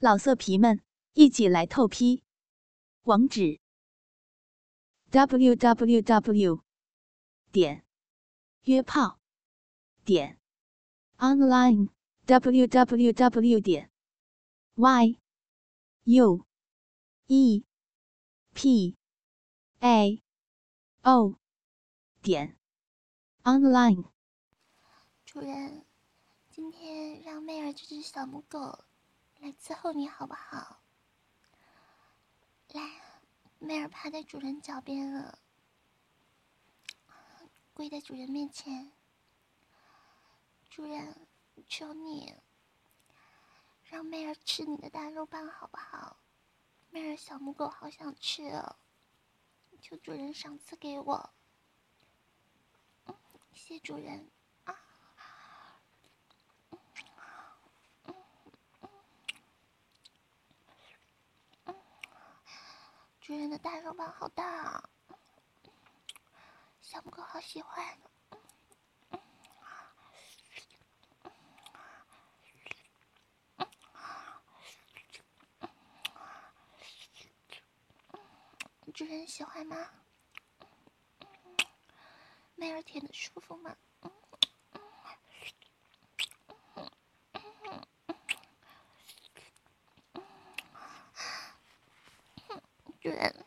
老色皮们，一起来透批！网址：w w w 点约炮点 online w w w 点 y u e p a o 点 online。主人，今天让妹儿这只小母狗。来伺候你好不好？来，妹儿趴在主人脚边了，跪在主人面前。主人，求你让妹儿吃你的大肉棒好不好？妹儿小母狗好想吃哦，求主人赏赐给我。谢主人。主人的大肉棒好大啊，小母狗好喜欢。主人喜欢吗？妹儿舔的舒服吗？主人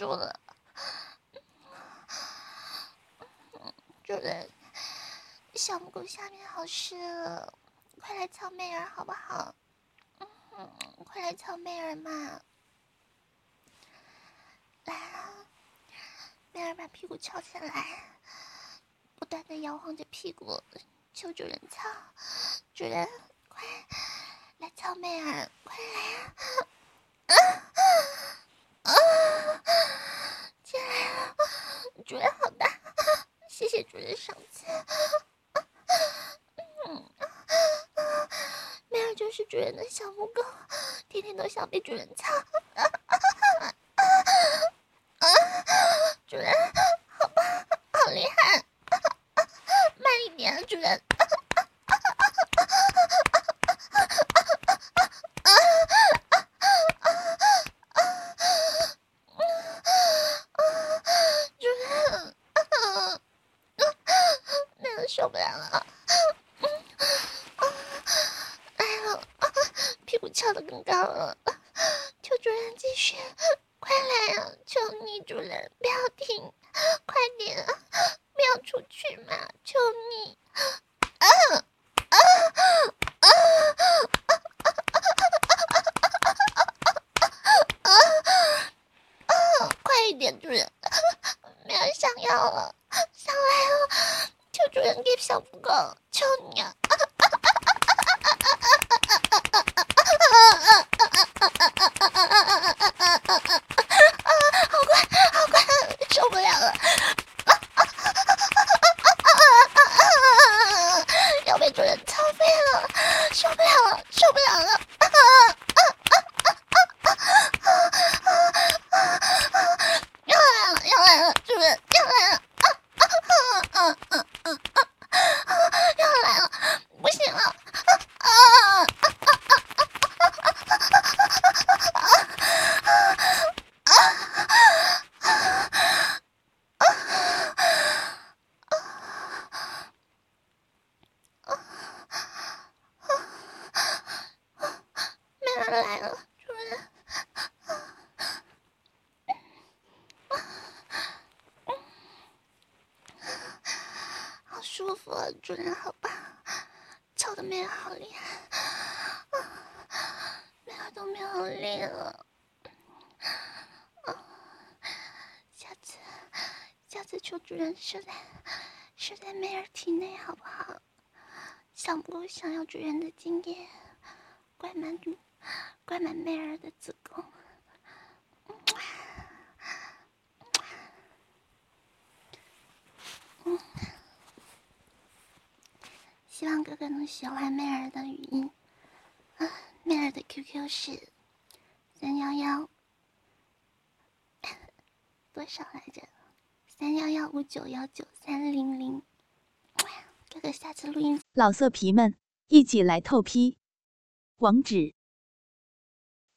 住了，主人，小母狗下面好湿了，快来敲妹儿好不好？嗯，快来敲妹儿嘛！来啊，妹儿把屁股翘起来，不断的摇晃着屁股，求主人敲，主人快来敲妹儿，快来啊！啊！进来了，主人好大，谢谢主人赏赐。嗯，妹儿就是主人的小母狗，天天都想被主人操。主人，好棒，好厉害！慢一点，主人。受不了了，来了，屁股翘得更高了，求主人继续，快来啊！求你主人不要停，快点啊，不要出去嘛！求你，啊啊啊啊啊啊啊啊啊啊啊！快一点，主人，没有想要了，上来了。求主人给小母狗，求你啊！好快，好快，受不了了！要被主人操废了，受不了了，受不了了！要来了，要来了，主人要来了！来了，主人。好舒服啊，主人好棒，操的妹好厉害，累啊！下次，下次求主人射在射在妹儿体内好不好？想不想要主人的精液灌满足灌满妹儿的子宫？希望哥哥能喜欢妹儿的语音。啊，妹儿的 QQ 是三幺幺多少来着？三幺幺五九幺九三零零。哥哥，下次录音。老色皮们，一起来透批！网址